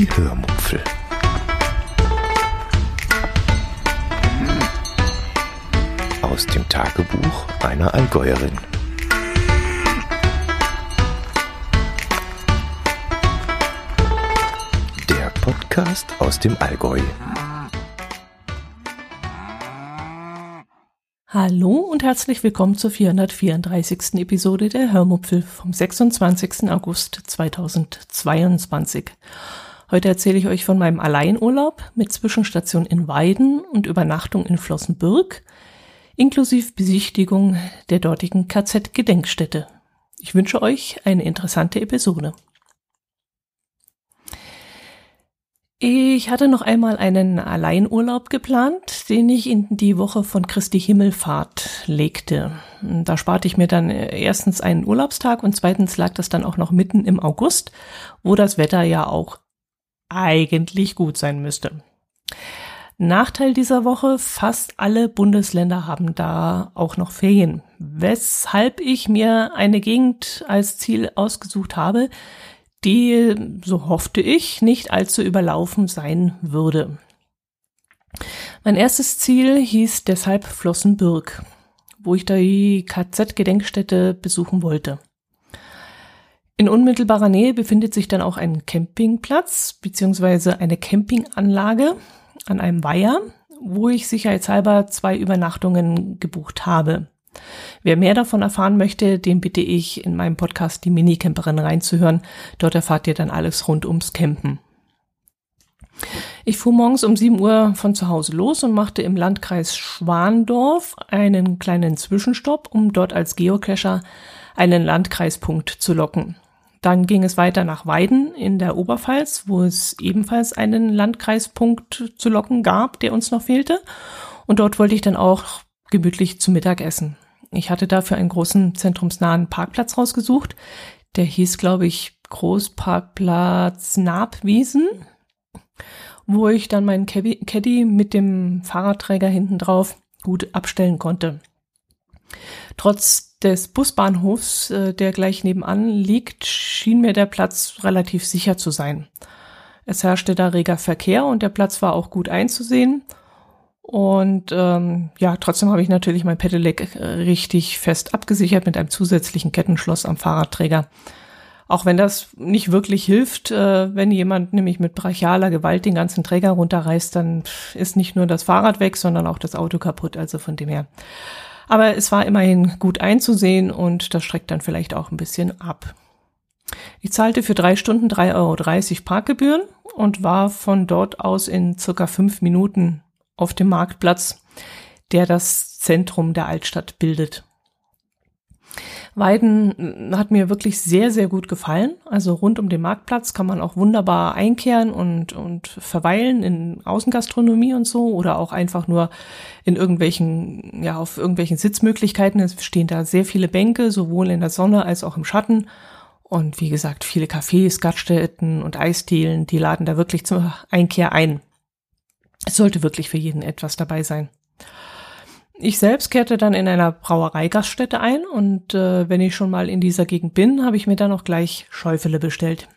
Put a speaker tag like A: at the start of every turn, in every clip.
A: Die Hörmupfel. Aus dem Tagebuch einer Allgäuerin. Der Podcast aus dem Allgäu.
B: Hallo und herzlich willkommen zur 434. Episode der Hörmupfel vom 26. August 2022. Heute erzähle ich euch von meinem Alleinurlaub mit Zwischenstation in Weiden und Übernachtung in Flossenbürg, inklusive Besichtigung der dortigen KZ-Gedenkstätte. Ich wünsche euch eine interessante Episode. Ich hatte noch einmal einen Alleinurlaub geplant, den ich in die Woche von Christi Himmelfahrt legte. Da sparte ich mir dann erstens einen Urlaubstag und zweitens lag das dann auch noch mitten im August, wo das Wetter ja auch eigentlich gut sein müsste. Nachteil dieser Woche, fast alle Bundesländer haben da auch noch Ferien, weshalb ich mir eine Gegend als Ziel ausgesucht habe, die, so hoffte ich, nicht allzu überlaufen sein würde. Mein erstes Ziel hieß deshalb Flossenbürg, wo ich die KZ-Gedenkstätte besuchen wollte. In unmittelbarer Nähe befindet sich dann auch ein Campingplatz beziehungsweise eine Campinganlage an einem Weiher, wo ich sicherheitshalber zwei Übernachtungen gebucht habe. Wer mehr davon erfahren möchte, dem bitte ich in meinem Podcast die Minicamperin reinzuhören. Dort erfahrt ihr dann alles rund ums Campen. Ich fuhr morgens um 7 Uhr von zu Hause los und machte im Landkreis Schwandorf einen kleinen Zwischenstopp, um dort als Geocacher einen Landkreispunkt zu locken. Dann ging es weiter nach Weiden in der Oberpfalz, wo es ebenfalls einen Landkreispunkt zu locken gab, der uns noch fehlte. Und dort wollte ich dann auch gemütlich zu Mittag essen. Ich hatte dafür einen großen zentrumsnahen Parkplatz rausgesucht. Der hieß, glaube ich, Großparkplatz Nabwiesen, wo ich dann meinen Caddy mit dem Fahrradträger hinten drauf gut abstellen konnte. Trotz des Busbahnhofs, äh, der gleich nebenan liegt, schien mir der Platz relativ sicher zu sein. Es herrschte da reger Verkehr und der Platz war auch gut einzusehen und ähm, ja, trotzdem habe ich natürlich mein Pedelec äh, richtig fest abgesichert mit einem zusätzlichen Kettenschloss am Fahrradträger. Auch wenn das nicht wirklich hilft, äh, wenn jemand nämlich mit brachialer Gewalt den ganzen Träger runterreißt, dann ist nicht nur das Fahrrad weg, sondern auch das Auto kaputt. Also von dem her. Aber es war immerhin gut einzusehen und das streckt dann vielleicht auch ein bisschen ab. Ich zahlte für drei Stunden 3,30 Euro Parkgebühren und war von dort aus in circa fünf Minuten auf dem Marktplatz, der das Zentrum der Altstadt bildet. Weiden hat mir wirklich sehr, sehr gut gefallen. Also rund um den Marktplatz kann man auch wunderbar einkehren und, und verweilen in Außengastronomie und so oder auch einfach nur in irgendwelchen, ja, auf irgendwelchen Sitzmöglichkeiten. Es stehen da sehr viele Bänke, sowohl in der Sonne als auch im Schatten. Und wie gesagt, viele Cafés, Gaststätten und Eisdielen, die laden da wirklich zur Einkehr ein. Es sollte wirklich für jeden etwas dabei sein. Ich selbst kehrte dann in einer Brauereigaststätte ein und äh, wenn ich schon mal in dieser Gegend bin, habe ich mir dann auch gleich Schäufele bestellt.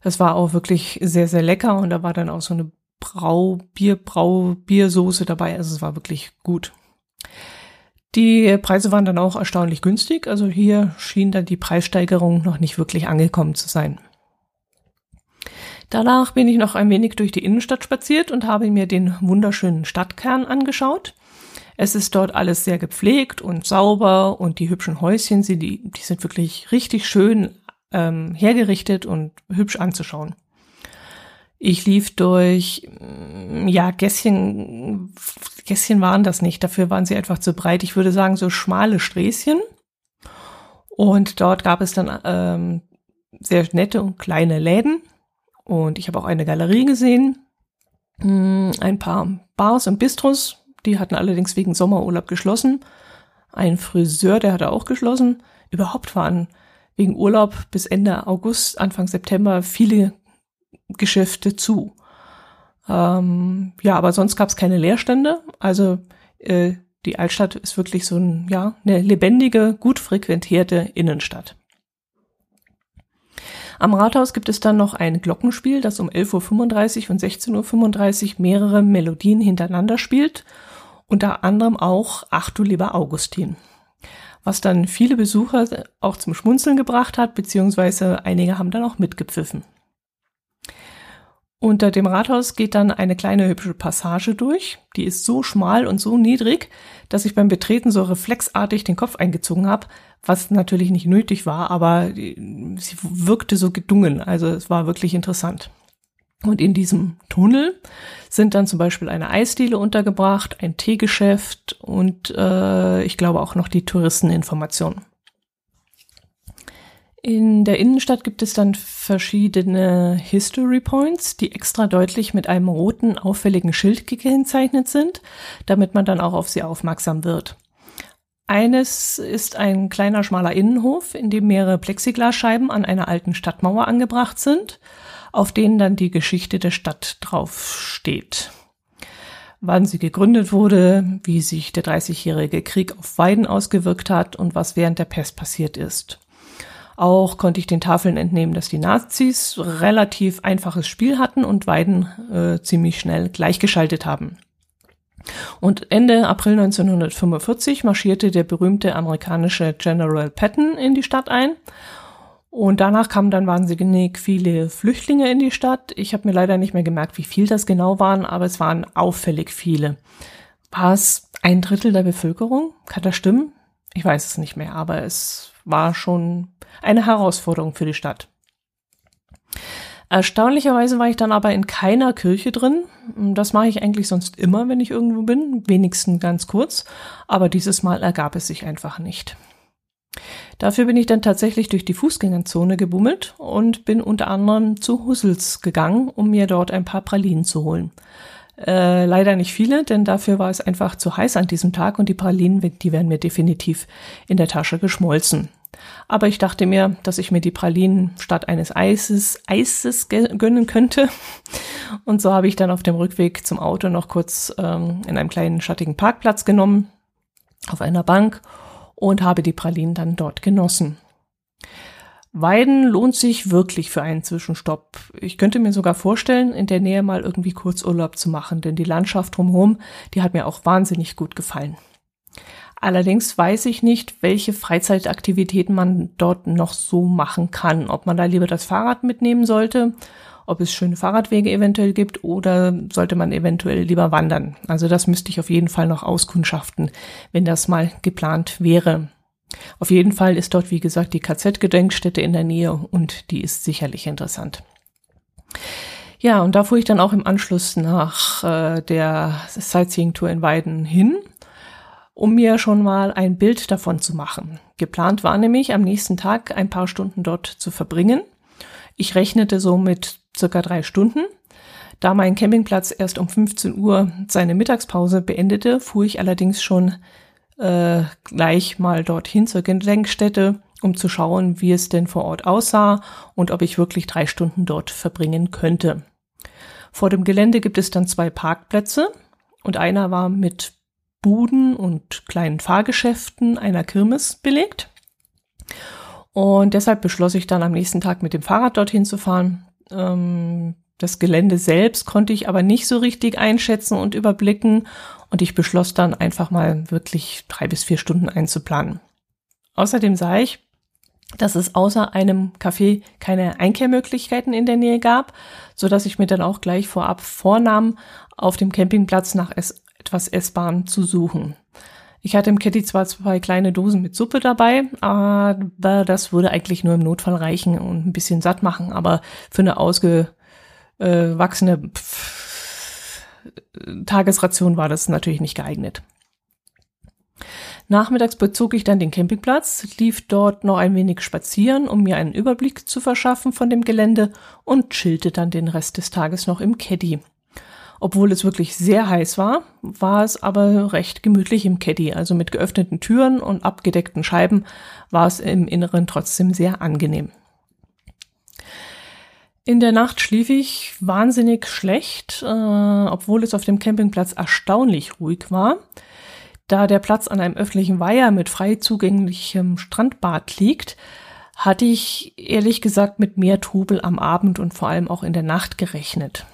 B: Das war auch wirklich sehr, sehr lecker und da war dann auch so eine Braubier, Braubiersoße dabei. Also es war wirklich gut. Die Preise waren dann auch erstaunlich günstig. Also hier schien dann die Preissteigerung noch nicht wirklich angekommen zu sein. Danach bin ich noch ein wenig durch die Innenstadt spaziert und habe mir den wunderschönen Stadtkern angeschaut. Es ist dort alles sehr gepflegt und sauber und die hübschen Häuschen, die, die sind wirklich richtig schön ähm, hergerichtet und hübsch anzuschauen. Ich lief durch, mm, ja, Gässchen, Gässchen waren das nicht, dafür waren sie einfach zu breit. Ich würde sagen, so schmale Sträßchen. Und dort gab es dann ähm, sehr nette und kleine Läden und ich habe auch eine Galerie gesehen, hm, ein paar Bars und Bistros, die hatten allerdings wegen Sommerurlaub geschlossen. Ein Friseur, der hatte auch geschlossen. Überhaupt waren wegen Urlaub bis Ende August, Anfang September viele Geschäfte zu. Ähm, ja, aber sonst gab es keine Leerstände. Also äh, die Altstadt ist wirklich so ein, ja, eine lebendige, gut frequentierte Innenstadt. Am Rathaus gibt es dann noch ein Glockenspiel, das um 11.35 Uhr und 16.35 Uhr mehrere Melodien hintereinander spielt, unter anderem auch Ach du lieber Augustin. Was dann viele Besucher auch zum Schmunzeln gebracht hat, beziehungsweise einige haben dann auch mitgepfiffen. Unter dem Rathaus geht dann eine kleine hübsche Passage durch. Die ist so schmal und so niedrig, dass ich beim Betreten so reflexartig den Kopf eingezogen habe, was natürlich nicht nötig war, aber sie wirkte so gedungen. Also es war wirklich interessant. Und in diesem Tunnel sind dann zum Beispiel eine Eisdiele untergebracht, ein Teegeschäft und äh, ich glaube auch noch die Touristeninformation. In der Innenstadt gibt es dann verschiedene History Points, die extra deutlich mit einem roten, auffälligen Schild gekennzeichnet sind, damit man dann auch auf sie aufmerksam wird. Eines ist ein kleiner schmaler Innenhof, in dem mehrere Plexiglasscheiben an einer alten Stadtmauer angebracht sind, auf denen dann die Geschichte der Stadt draufsteht. Wann sie gegründet wurde, wie sich der Dreißigjährige Krieg auf Weiden ausgewirkt hat und was während der Pest passiert ist. Auch konnte ich den Tafeln entnehmen, dass die Nazis relativ einfaches Spiel hatten und Weiden äh, ziemlich schnell gleichgeschaltet haben. Und Ende April 1945 marschierte der berühmte amerikanische General Patton in die Stadt ein. Und danach kamen dann wahnsinnig viele Flüchtlinge in die Stadt. Ich habe mir leider nicht mehr gemerkt, wie viel das genau waren, aber es waren auffällig viele. War es ein Drittel der Bevölkerung? Kann das stimmen? Ich weiß es nicht mehr, aber es war schon eine Herausforderung für die Stadt. Erstaunlicherweise war ich dann aber in keiner Kirche drin. Das mache ich eigentlich sonst immer, wenn ich irgendwo bin, wenigstens ganz kurz, aber dieses Mal ergab es sich einfach nicht. Dafür bin ich dann tatsächlich durch die Fußgängerzone gebummelt und bin unter anderem zu Hussels gegangen, um mir dort ein paar Pralinen zu holen. Äh, leider nicht viele, denn dafür war es einfach zu heiß an diesem Tag und die Pralinen, die wären mir definitiv in der Tasche geschmolzen. Aber ich dachte mir, dass ich mir die Pralinen statt eines Eises, Eises gönnen könnte. Und so habe ich dann auf dem Rückweg zum Auto noch kurz ähm, in einem kleinen schattigen Parkplatz genommen, auf einer Bank und habe die Pralinen dann dort genossen. Weiden lohnt sich wirklich für einen Zwischenstopp. Ich könnte mir sogar vorstellen, in der Nähe mal irgendwie Kurzurlaub zu machen, denn die Landschaft drumherum, die hat mir auch wahnsinnig gut gefallen. Allerdings weiß ich nicht, welche Freizeitaktivitäten man dort noch so machen kann. Ob man da lieber das Fahrrad mitnehmen sollte, ob es schöne Fahrradwege eventuell gibt oder sollte man eventuell lieber wandern. Also das müsste ich auf jeden Fall noch auskundschaften, wenn das mal geplant wäre. Auf jeden Fall ist dort, wie gesagt, die KZ-Gedenkstätte in der Nähe und die ist sicherlich interessant. Ja, und da fuhr ich dann auch im Anschluss nach äh, der Sightseeing-Tour in Weiden hin um mir schon mal ein Bild davon zu machen. Geplant war nämlich, am nächsten Tag ein paar Stunden dort zu verbringen. Ich rechnete so mit circa drei Stunden. Da mein Campingplatz erst um 15 Uhr seine Mittagspause beendete, fuhr ich allerdings schon äh, gleich mal dorthin zur Gedenkstätte, um zu schauen, wie es denn vor Ort aussah und ob ich wirklich drei Stunden dort verbringen könnte. Vor dem Gelände gibt es dann zwei Parkplätze und einer war mit Buden und kleinen Fahrgeschäften einer Kirmes belegt. Und deshalb beschloss ich dann am nächsten Tag mit dem Fahrrad dorthin zu fahren. Ähm, das Gelände selbst konnte ich aber nicht so richtig einschätzen und überblicken. Und ich beschloss dann einfach mal wirklich drei bis vier Stunden einzuplanen. Außerdem sah ich, dass es außer einem Café keine Einkehrmöglichkeiten in der Nähe gab, so dass ich mir dann auch gleich vorab vornahm, auf dem Campingplatz nach etwas essbarem zu suchen. Ich hatte im Caddy zwar zwei kleine Dosen mit Suppe dabei, aber das würde eigentlich nur im Notfall reichen und ein bisschen satt machen, aber für eine ausgewachsene Tagesration war das natürlich nicht geeignet. Nachmittags bezog ich dann den Campingplatz, lief dort noch ein wenig spazieren, um mir einen Überblick zu verschaffen von dem Gelände und chillte dann den Rest des Tages noch im Caddy. Obwohl es wirklich sehr heiß war, war es aber recht gemütlich im Caddy. Also mit geöffneten Türen und abgedeckten Scheiben war es im Inneren trotzdem sehr angenehm. In der Nacht schlief ich wahnsinnig schlecht, äh, obwohl es auf dem Campingplatz erstaunlich ruhig war. Da der Platz an einem öffentlichen Weiher mit frei zugänglichem Strandbad liegt, hatte ich ehrlich gesagt mit mehr Trubel am Abend und vor allem auch in der Nacht gerechnet.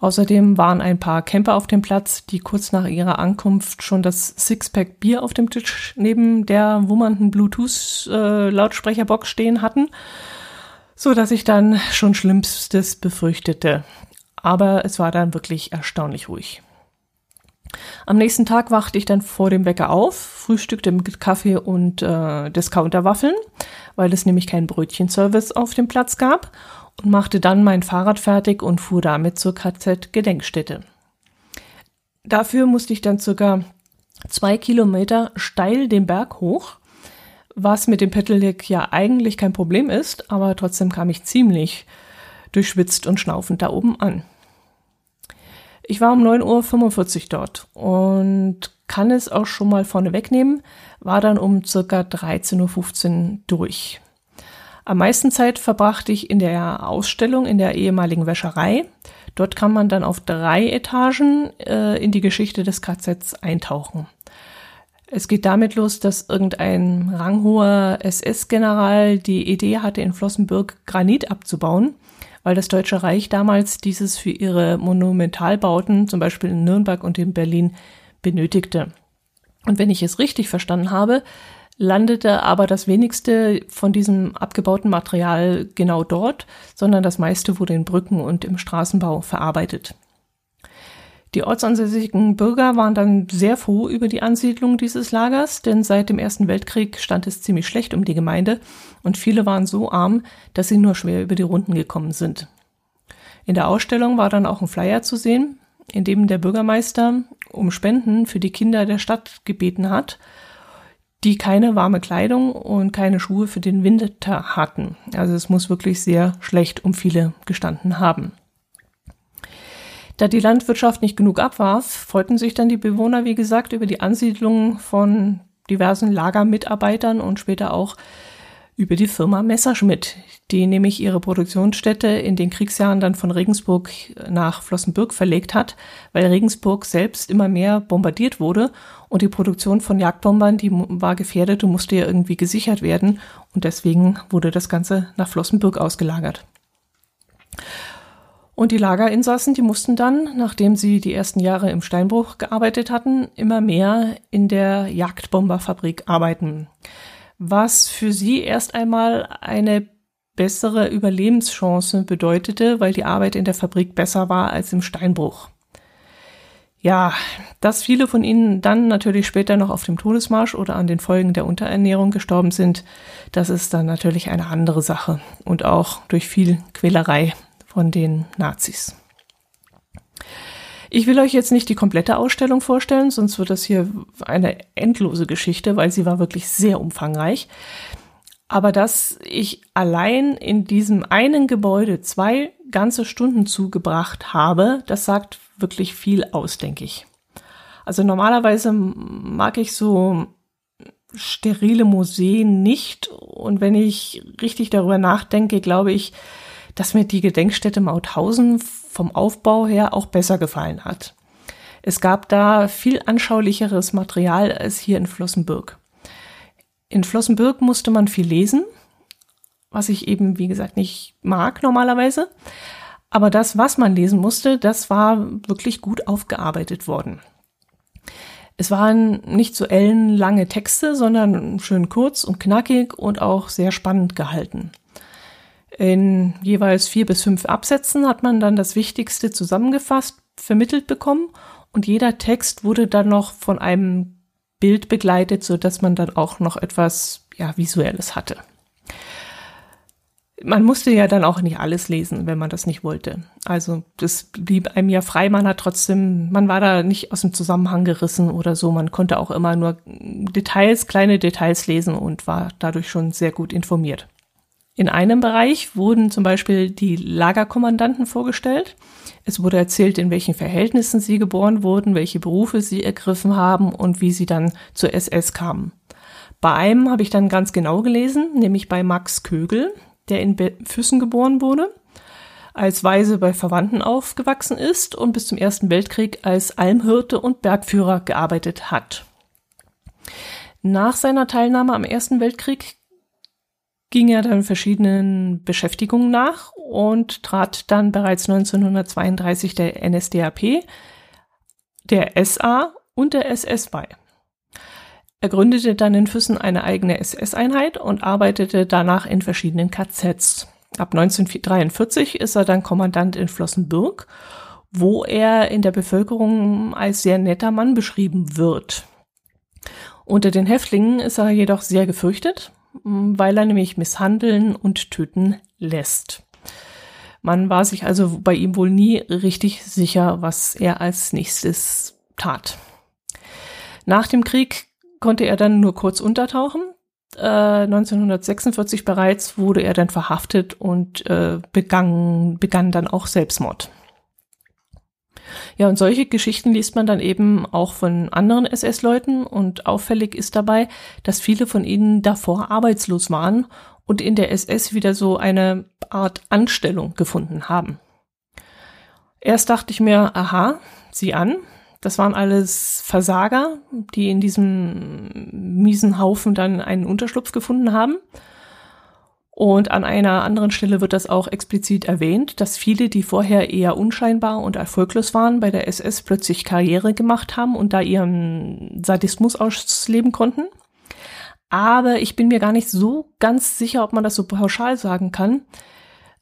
B: Außerdem waren ein paar Camper auf dem Platz, die kurz nach ihrer Ankunft schon das Sixpack Bier auf dem Tisch neben der wummernden Bluetooth-Lautsprecherbox stehen hatten, so dass ich dann schon Schlimmstes befürchtete. Aber es war dann wirklich erstaunlich ruhig. Am nächsten Tag wachte ich dann vor dem Wecker auf, frühstückte mit Kaffee und äh, Discounterwaffeln, weil es nämlich keinen Brötchenservice auf dem Platz gab und machte dann mein Fahrrad fertig und fuhr damit zur KZ-Gedenkstätte. Dafür musste ich dann circa zwei Kilometer steil den Berg hoch, was mit dem Pedelec ja eigentlich kein Problem ist, aber trotzdem kam ich ziemlich durchschwitzt und schnaufend da oben an. Ich war um 9.45 Uhr dort und kann es auch schon mal vorne wegnehmen, war dann um circa 13.15 Uhr durch. Am meisten Zeit verbrachte ich in der Ausstellung in der ehemaligen Wäscherei. Dort kann man dann auf drei Etagen äh, in die Geschichte des KZs eintauchen. Es geht damit los, dass irgendein ranghoher SS-General die Idee hatte, in Flossenbürg Granit abzubauen weil das Deutsche Reich damals dieses für ihre Monumentalbauten, zum Beispiel in Nürnberg und in Berlin, benötigte. Und wenn ich es richtig verstanden habe, landete aber das wenigste von diesem abgebauten Material genau dort, sondern das meiste wurde in Brücken und im Straßenbau verarbeitet. Die ortsansässigen Bürger waren dann sehr froh über die Ansiedlung dieses Lagers, denn seit dem Ersten Weltkrieg stand es ziemlich schlecht um die Gemeinde und viele waren so arm, dass sie nur schwer über die Runden gekommen sind. In der Ausstellung war dann auch ein Flyer zu sehen, in dem der Bürgermeister um Spenden für die Kinder der Stadt gebeten hat, die keine warme Kleidung und keine Schuhe für den Winter hatten. Also es muss wirklich sehr schlecht um viele gestanden haben. Da die Landwirtschaft nicht genug abwarf, freuten sich dann die Bewohner, wie gesagt, über die Ansiedlung von diversen Lagermitarbeitern und später auch über die Firma Messerschmidt, die nämlich ihre Produktionsstätte in den Kriegsjahren dann von Regensburg nach Flossenbürg verlegt hat, weil Regensburg selbst immer mehr bombardiert wurde und die Produktion von Jagdbombern, die war gefährdet und musste ja irgendwie gesichert werden und deswegen wurde das Ganze nach Flossenbürg ausgelagert. Und die Lagerinsassen, die mussten dann, nachdem sie die ersten Jahre im Steinbruch gearbeitet hatten, immer mehr in der Jagdbomberfabrik arbeiten. Was für sie erst einmal eine bessere Überlebenschance bedeutete, weil die Arbeit in der Fabrik besser war als im Steinbruch. Ja, dass viele von ihnen dann natürlich später noch auf dem Todesmarsch oder an den Folgen der Unterernährung gestorben sind, das ist dann natürlich eine andere Sache und auch durch viel Quälerei von den Nazis. Ich will euch jetzt nicht die komplette Ausstellung vorstellen, sonst wird das hier eine endlose Geschichte, weil sie war wirklich sehr umfangreich. Aber dass ich allein in diesem einen Gebäude zwei ganze Stunden zugebracht habe, das sagt wirklich viel aus, denke ich. Also normalerweise mag ich so sterile Museen nicht. Und wenn ich richtig darüber nachdenke, glaube ich, dass mir die Gedenkstätte Mauthausen vom Aufbau her auch besser gefallen hat. Es gab da viel anschaulicheres Material als hier in Flossenbürg. In Flossenbürg musste man viel lesen, was ich eben, wie gesagt, nicht mag normalerweise. Aber das, was man lesen musste, das war wirklich gut aufgearbeitet worden. Es waren nicht so ellenlange Texte, sondern schön kurz und knackig und auch sehr spannend gehalten. In jeweils vier bis fünf Absätzen hat man dann das Wichtigste zusammengefasst, vermittelt bekommen und jeder Text wurde dann noch von einem Bild begleitet, so dass man dann auch noch etwas ja, Visuelles hatte. Man musste ja dann auch nicht alles lesen, wenn man das nicht wollte. Also das blieb einem ja frei. Man hat trotzdem, man war da nicht aus dem Zusammenhang gerissen oder so. Man konnte auch immer nur Details, kleine Details lesen und war dadurch schon sehr gut informiert. In einem Bereich wurden zum Beispiel die Lagerkommandanten vorgestellt. Es wurde erzählt, in welchen Verhältnissen sie geboren wurden, welche Berufe sie ergriffen haben und wie sie dann zur SS kamen. Bei einem habe ich dann ganz genau gelesen, nämlich bei Max Kögel, der in Füssen geboren wurde, als Weise bei Verwandten aufgewachsen ist und bis zum Ersten Weltkrieg als Almhirte und Bergführer gearbeitet hat. Nach seiner Teilnahme am Ersten Weltkrieg ging er dann verschiedenen Beschäftigungen nach und trat dann bereits 1932 der NSDAP, der SA und der SS bei. Er gründete dann in Füssen eine eigene SS-Einheit und arbeitete danach in verschiedenen KZs. Ab 1943 ist er dann Kommandant in Flossenbürg, wo er in der Bevölkerung als sehr netter Mann beschrieben wird. Unter den Häftlingen ist er jedoch sehr gefürchtet, weil er nämlich misshandeln und töten lässt. Man war sich also bei ihm wohl nie richtig sicher, was er als nächstes tat. Nach dem Krieg konnte er dann nur kurz untertauchen. Äh, 1946 bereits wurde er dann verhaftet und äh, begann, begann dann auch Selbstmord. Ja, und solche Geschichten liest man dann eben auch von anderen SS-Leuten und auffällig ist dabei, dass viele von ihnen davor arbeitslos waren und in der SS wieder so eine Art Anstellung gefunden haben. Erst dachte ich mir, aha, sieh an, das waren alles Versager, die in diesem miesen Haufen dann einen Unterschlupf gefunden haben. Und an einer anderen Stelle wird das auch explizit erwähnt, dass viele, die vorher eher unscheinbar und erfolglos waren, bei der SS plötzlich Karriere gemacht haben und da ihren Sadismus ausleben konnten. Aber ich bin mir gar nicht so ganz sicher, ob man das so pauschal sagen kann.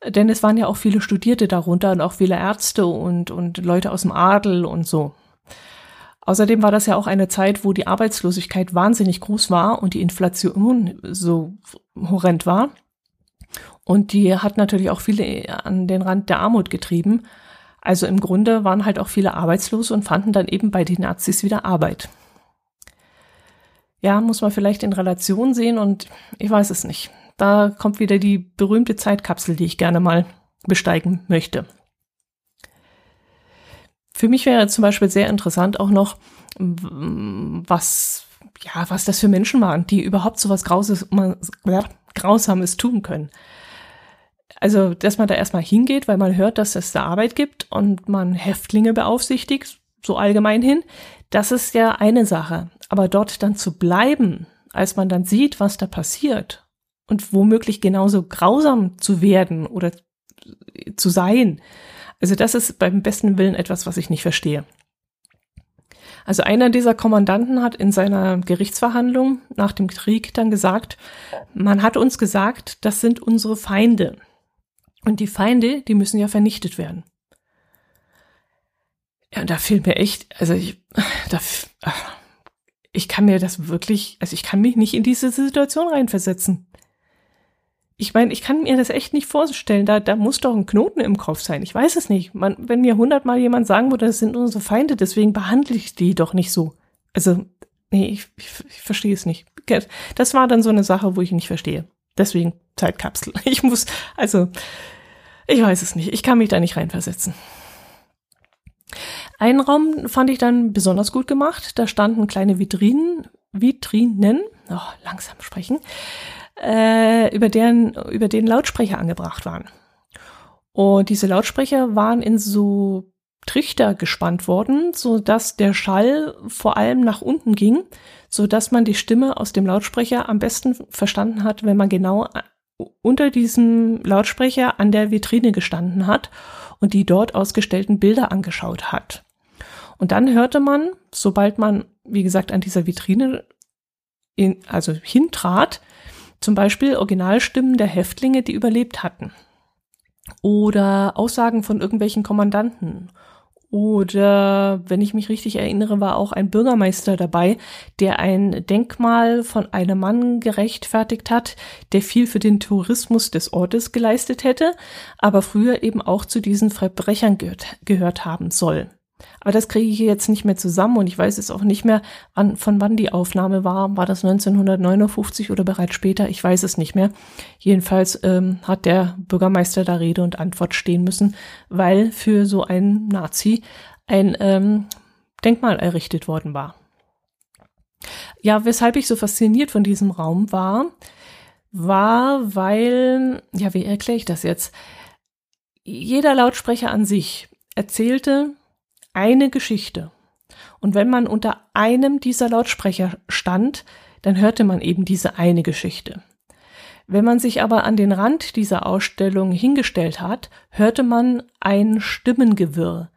B: Denn es waren ja auch viele Studierte darunter und auch viele Ärzte und, und Leute aus dem Adel und so. Außerdem war das ja auch eine Zeit, wo die Arbeitslosigkeit wahnsinnig groß war und die Inflation so horrend war. Und die hat natürlich auch viele an den Rand der Armut getrieben. Also im Grunde waren halt auch viele arbeitslos und fanden dann eben bei den Nazis wieder Arbeit. Ja, muss man vielleicht in Relation sehen und ich weiß es nicht. Da kommt wieder die berühmte Zeitkapsel, die ich gerne mal besteigen möchte. Für mich wäre zum Beispiel sehr interessant auch noch, was, ja, was das für Menschen waren, die überhaupt so was Grauses, Grausames tun können. Also, dass man da erstmal hingeht, weil man hört, dass es da Arbeit gibt und man Häftlinge beaufsichtigt, so allgemein hin, das ist ja eine Sache. Aber dort dann zu bleiben, als man dann sieht, was da passiert und womöglich genauso grausam zu werden oder zu sein, also das ist beim besten Willen etwas, was ich nicht verstehe. Also einer dieser Kommandanten hat in seiner Gerichtsverhandlung nach dem Krieg dann gesagt, man hat uns gesagt, das sind unsere Feinde. Und die Feinde, die müssen ja vernichtet werden. Ja, da fehlt mir echt, also ich, da, ich kann mir das wirklich, also ich kann mich nicht in diese Situation reinversetzen ich meine, ich kann mir das echt nicht vorstellen. Da, da muss doch ein Knoten im Kopf sein. Ich weiß es nicht. Man, wenn mir hundertmal jemand sagen würde, das sind unsere Feinde, deswegen behandle ich die doch nicht so. Also, nee, ich, ich, ich verstehe es nicht. Das war dann so eine Sache, wo ich nicht verstehe. Deswegen Zeitkapsel. Ich muss, also, ich weiß es nicht. Ich kann mich da nicht reinversetzen. Einen Raum fand ich dann besonders gut gemacht. Da standen kleine Vitrinen, Vitrinen, oh, langsam sprechen, äh, über, deren, über den Lautsprecher angebracht waren. Und diese Lautsprecher waren in so Trichter gespannt worden, so dass der Schall vor allem nach unten ging, so dass man die Stimme aus dem Lautsprecher am besten verstanden hat, wenn man genau äh, unter diesem Lautsprecher an der Vitrine gestanden hat und die dort ausgestellten Bilder angeschaut hat. Und dann hörte man, sobald man, wie gesagt, an dieser Vitrine in, also hintrat, zum Beispiel Originalstimmen der Häftlinge, die überlebt hatten. Oder Aussagen von irgendwelchen Kommandanten. Oder, wenn ich mich richtig erinnere, war auch ein Bürgermeister dabei, der ein Denkmal von einem Mann gerechtfertigt hat, der viel für den Tourismus des Ortes geleistet hätte, aber früher eben auch zu diesen Verbrechern gehört, gehört haben soll. Aber das kriege ich jetzt nicht mehr zusammen und ich weiß es auch nicht mehr, an, von wann die Aufnahme war. War das 1959 oder bereits später? Ich weiß es nicht mehr. Jedenfalls ähm, hat der Bürgermeister da Rede und Antwort stehen müssen, weil für so einen Nazi ein ähm, Denkmal errichtet worden war. Ja, weshalb ich so fasziniert von diesem Raum war, war, weil, ja, wie erkläre ich das jetzt? Jeder Lautsprecher an sich erzählte eine Geschichte. Und wenn man unter einem dieser Lautsprecher stand, dann hörte man eben diese eine Geschichte. Wenn man sich aber an den Rand dieser Ausstellung hingestellt hat, hörte man ein Stimmengewirr,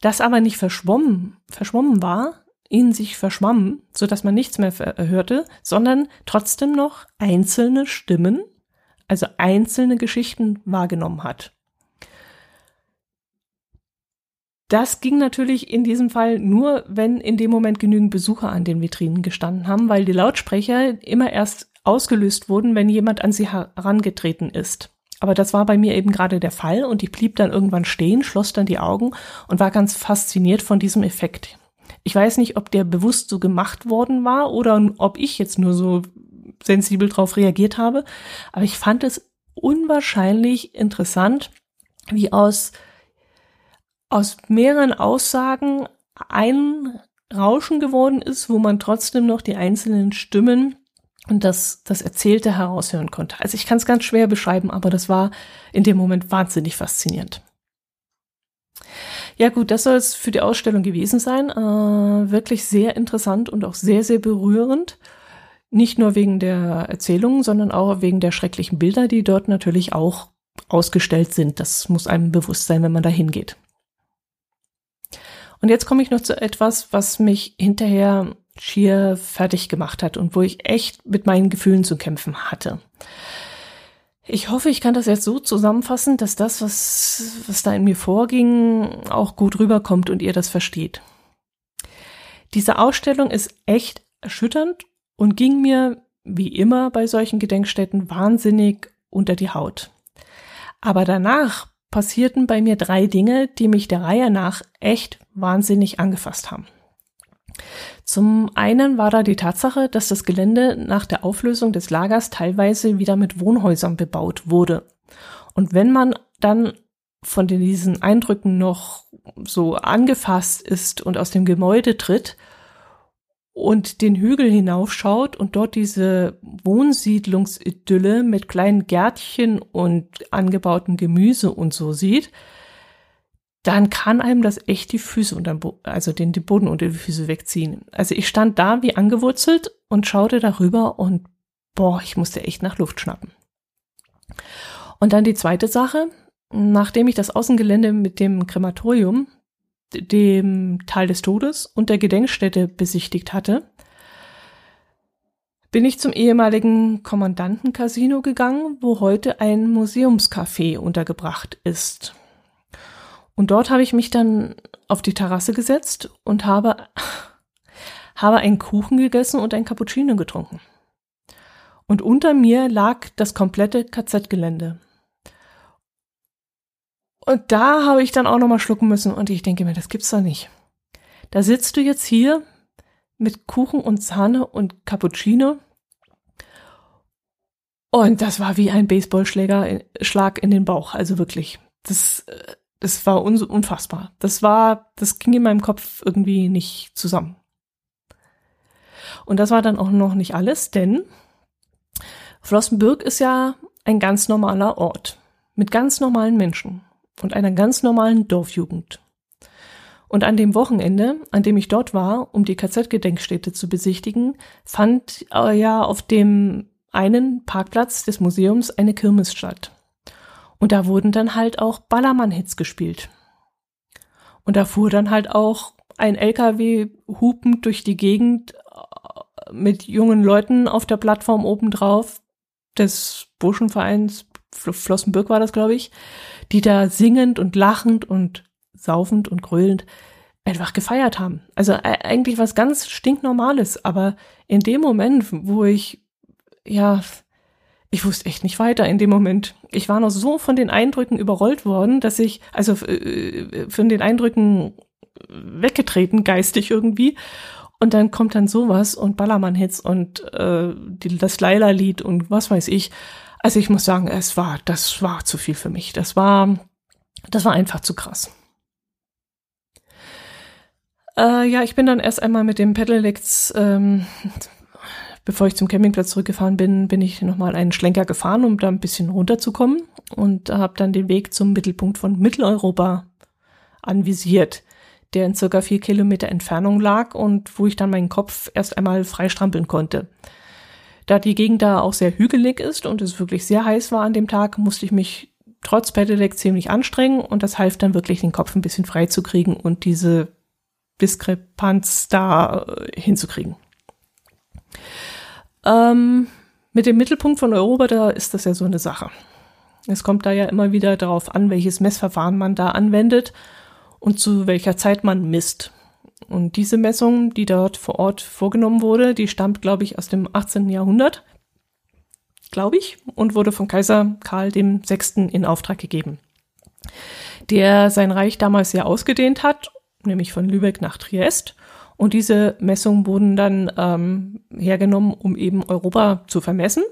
B: das aber nicht verschwommen, verschwommen war, in sich verschwammen, so dass man nichts mehr hörte, sondern trotzdem noch einzelne Stimmen, also einzelne Geschichten wahrgenommen hat. Das ging natürlich in diesem Fall nur, wenn in dem Moment genügend Besucher an den Vitrinen gestanden haben, weil die Lautsprecher immer erst ausgelöst wurden, wenn jemand an sie herangetreten ist. Aber das war bei mir eben gerade der Fall und ich blieb dann irgendwann stehen, schloss dann die Augen und war ganz fasziniert von diesem Effekt. Ich weiß nicht, ob der bewusst so gemacht worden war oder ob ich jetzt nur so sensibel drauf reagiert habe, aber ich fand es unwahrscheinlich interessant, wie aus aus mehreren Aussagen ein Rauschen geworden ist, wo man trotzdem noch die einzelnen Stimmen und das, das Erzählte heraushören konnte. Also ich kann es ganz schwer beschreiben, aber das war in dem Moment wahnsinnig faszinierend. Ja gut, das soll es für die Ausstellung gewesen sein. Äh, wirklich sehr interessant und auch sehr, sehr berührend. Nicht nur wegen der Erzählungen, sondern auch wegen der schrecklichen Bilder, die dort natürlich auch ausgestellt sind. Das muss einem bewusst sein, wenn man da hingeht. Und jetzt komme ich noch zu etwas, was mich hinterher schier fertig gemacht hat und wo ich echt mit meinen Gefühlen zu kämpfen hatte. Ich hoffe, ich kann das jetzt so zusammenfassen, dass das, was, was da in mir vorging, auch gut rüberkommt und ihr das versteht. Diese Ausstellung ist echt erschütternd und ging mir, wie immer bei solchen Gedenkstätten, wahnsinnig unter die Haut. Aber danach passierten bei mir drei Dinge, die mich der Reihe nach echt wahnsinnig angefasst haben. Zum einen war da die Tatsache, dass das Gelände nach der Auflösung des Lagers teilweise wieder mit Wohnhäusern bebaut wurde. Und wenn man dann von diesen Eindrücken noch so angefasst ist und aus dem Gebäude tritt und den Hügel hinaufschaut und dort diese Wohnsiedlungsidylle mit kleinen Gärtchen und angebautem Gemüse und so sieht, dann kann einem das echt die Füße unter also den, den Boden unter die Füße wegziehen. Also ich stand da wie angewurzelt und schaute darüber und boah, ich musste echt nach Luft schnappen. Und dann die zweite Sache, nachdem ich das Außengelände mit dem Krematorium dem Teil des Todes und der Gedenkstätte besichtigt hatte, bin ich zum ehemaligen Kommandantencasino gegangen, wo heute ein Museumscafé untergebracht ist. Und dort habe ich mich dann auf die Terrasse gesetzt und habe, habe einen Kuchen gegessen und ein Cappuccino getrunken. Und unter mir lag das komplette KZ-Gelände. Und da habe ich dann auch nochmal schlucken müssen und ich denke mir, das gibt's doch nicht. Da sitzt du jetzt hier mit Kuchen und Sahne und Cappuccino. Und das war wie ein Baseballschläger, Schlag in den Bauch. Also wirklich. Das, das war unfassbar. Das war, das ging in meinem Kopf irgendwie nicht zusammen. Und das war dann auch noch nicht alles, denn Flossenbürg ist ja ein ganz normaler Ort mit ganz normalen Menschen und einer ganz normalen Dorfjugend. Und an dem Wochenende, an dem ich dort war, um die KZ-Gedenkstätte zu besichtigen, fand äh, ja auf dem einen Parkplatz des Museums eine Kirmes statt. Und da wurden dann halt auch Ballermann-Hits gespielt. Und da fuhr dann halt auch ein LKW hupend durch die Gegend äh, mit jungen Leuten auf der Plattform obendrauf des Burschenvereins Flossenbürg war das, glaube ich, die da singend und lachend und saufend und grölend einfach gefeiert haben. Also äh, eigentlich was ganz stinknormales, aber in dem Moment, wo ich, ja, ich wusste echt nicht weiter in dem Moment. Ich war noch so von den Eindrücken überrollt worden, dass ich, also äh, von den Eindrücken weggetreten, geistig irgendwie. Und dann kommt dann sowas und Ballermann-Hits und äh, die, das Laila-Lied und was weiß ich. Also ich muss sagen, es war, das war zu viel für mich. Das war, das war einfach zu krass. Äh, ja, ich bin dann erst einmal mit dem Pedelecs, ähm, bevor ich zum Campingplatz zurückgefahren bin, bin ich nochmal einen Schlenker gefahren, um da ein bisschen runterzukommen und habe dann den Weg zum Mittelpunkt von Mitteleuropa anvisiert, der in circa vier Kilometer Entfernung lag und wo ich dann meinen Kopf erst einmal freistrampeln konnte. Da die Gegend da auch sehr hügelig ist und es wirklich sehr heiß war an dem Tag, musste ich mich trotz Pedelec ziemlich anstrengen und das half dann wirklich, den Kopf ein bisschen frei zu kriegen und diese Diskrepanz da äh, hinzukriegen. Ähm, mit dem Mittelpunkt von Europa, da ist das ja so eine Sache. Es kommt da ja immer wieder darauf an, welches Messverfahren man da anwendet und zu welcher Zeit man misst. Und diese Messung, die dort vor Ort vorgenommen wurde, die stammt, glaube ich, aus dem 18. Jahrhundert, glaube ich, und wurde von Kaiser Karl VI. in Auftrag gegeben, der sein Reich damals sehr ausgedehnt hat, nämlich von Lübeck nach Triest. Und diese Messungen wurden dann ähm, hergenommen, um eben Europa zu vermessen.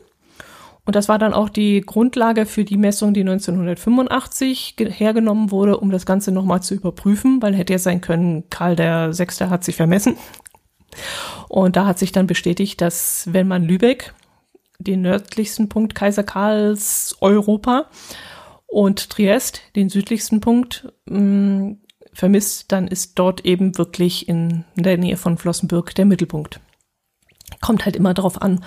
B: Und das war dann auch die Grundlage für die Messung, die 1985 hergenommen wurde, um das Ganze nochmal zu überprüfen, weil hätte ja sein können, Karl der Sechste hat sich vermessen. Und da hat sich dann bestätigt, dass wenn man Lübeck, den nördlichsten Punkt Kaiser Karls Europa, und Triest, den südlichsten Punkt, mh, mm, vermisst, dann ist dort eben wirklich in der Nähe von Flossenbürg der Mittelpunkt. Kommt halt immer darauf an,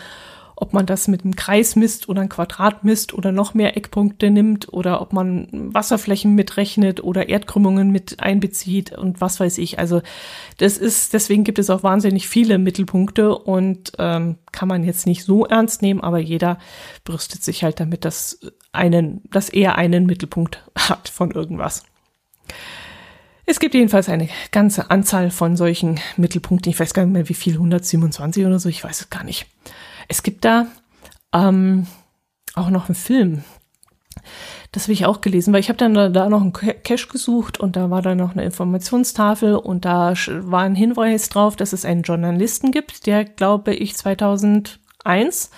B: ob man das mit einem Kreis misst oder ein Quadrat misst oder noch mehr Eckpunkte nimmt oder ob man Wasserflächen mitrechnet oder Erdkrümmungen mit einbezieht und was weiß ich. Also das ist, deswegen gibt es auch wahnsinnig viele Mittelpunkte und ähm, kann man jetzt nicht so ernst nehmen, aber jeder brüstet sich halt damit, dass einen, dass er einen Mittelpunkt hat von irgendwas. Es gibt jedenfalls eine ganze Anzahl von solchen Mittelpunkten. Ich weiß gar nicht mehr, wie viel, 127 oder so, ich weiß es gar nicht. Es gibt da ähm, auch noch einen Film. Das habe ich auch gelesen, weil ich habe dann da, noch einen Cache gesucht und da war da noch eine Informationstafel und da war ein Hinweis drauf, dass es einen Journalisten gibt, der, glaube ich, 2001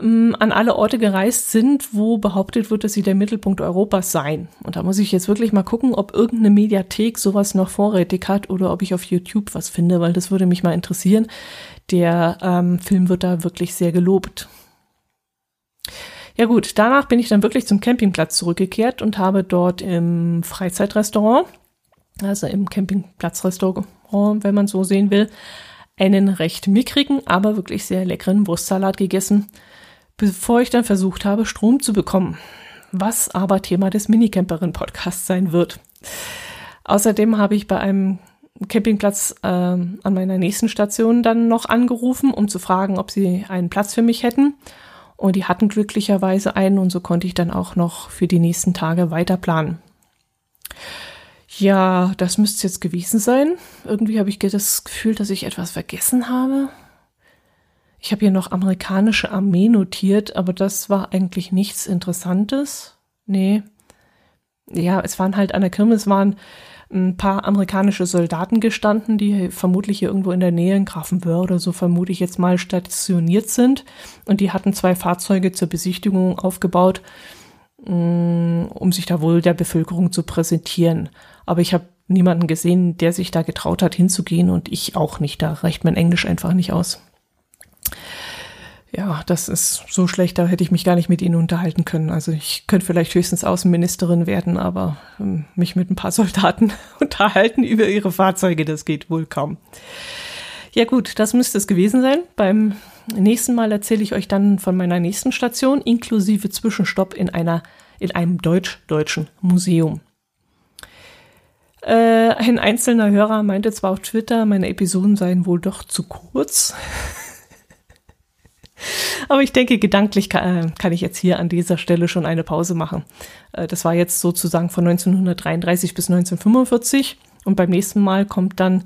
B: ähm, an alle Orte gereist sind, wo behauptet wird, dass sie der Mittelpunkt Europas seien. Und da muss ich jetzt wirklich mal gucken, ob irgendeine Mediathek sowas noch vorrätig hat oder ob ich auf YouTube was finde, weil das würde mich mal interessieren. Der ähm, Film wird da wirklich sehr gelobt. Ja gut, danach bin ich dann wirklich zum Campingplatz zurückgekehrt und habe dort im Freizeitrestaurant, also im Campingplatzrestaurant, wenn man so sehen will, einen recht mickrigen, aber wirklich sehr leckeren Wurstsalat gegessen, bevor ich dann versucht habe, Strom zu bekommen. Was aber Thema des Minicamperin-Podcasts sein wird. Außerdem habe ich bei einem Campingplatz äh, an meiner nächsten Station dann noch angerufen, um zu fragen, ob sie einen Platz für mich hätten. Und die hatten glücklicherweise einen und so konnte ich dann auch noch für die nächsten Tage weiter planen. Ja, das müsste jetzt gewesen sein. Irgendwie habe ich das Gefühl, dass ich etwas vergessen habe. Ich habe hier noch amerikanische Armee notiert, aber das war eigentlich nichts Interessantes. Nee. Ja, es waren halt an der Kirmes waren ein paar amerikanische Soldaten gestanden, die vermutlich hier irgendwo in der Nähe in Grafenwöhr oder so vermute ich jetzt mal stationiert sind. Und die hatten zwei Fahrzeuge zur Besichtigung aufgebaut, mm, um sich da wohl der Bevölkerung zu präsentieren. Aber ich habe niemanden gesehen, der sich da getraut hat hinzugehen und ich auch nicht. Da reicht mein Englisch einfach nicht aus ja, das ist so schlecht, da hätte ich mich gar nicht mit Ihnen unterhalten können. Also ich könnte vielleicht höchstens Außenministerin werden, aber ähm, mich mit ein paar Soldaten unterhalten über ihre Fahrzeuge, das geht wohl kaum. Ja gut, das müsste es gewesen sein. Beim nächsten Mal erzähle ich euch dann von meiner nächsten Station, inklusive Zwischenstopp in einer in einem deutsch-deutschen Museum. Äh, ein einzelner Hörer meinte zwar auf Twitter, meine Episoden seien wohl doch zu kurz. Aber ich denke, gedanklich kann, äh, kann, ich jetzt hier an dieser Stelle schon eine Pause machen. Äh, das war jetzt sozusagen von 1933 bis 1945 und beim nächsten Mal kommt dann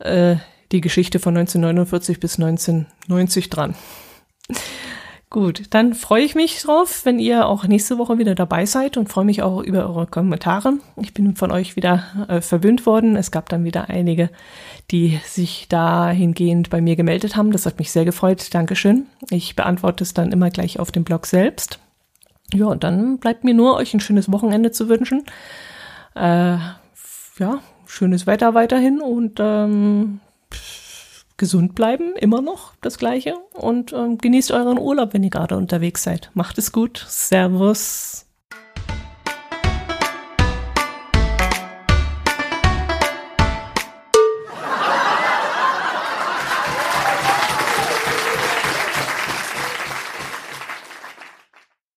B: äh, die Geschichte von 1949 bis 1990 dran. Gut, dann freue ich mich drauf, wenn ihr auch nächste Woche wieder dabei seid und freue mich auch über eure Kommentare. Ich bin von euch wieder äh, verwöhnt worden. Es gab dann wieder einige, die sich dahingehend bei mir gemeldet haben. Das hat mich sehr gefreut. Dankeschön. Ich beantworte es dann immer gleich auf dem Blog selbst. Ja, und dann bleibt mir nur, euch ein schönes Wochenende zu wünschen. Äh, ja, schönes Wetter weiterhin und ähm, gesund bleiben, immer noch das Gleiche. Und ähm, genießt euren Urlaub, wenn ihr gerade unterwegs seid. Macht es gut. Servus.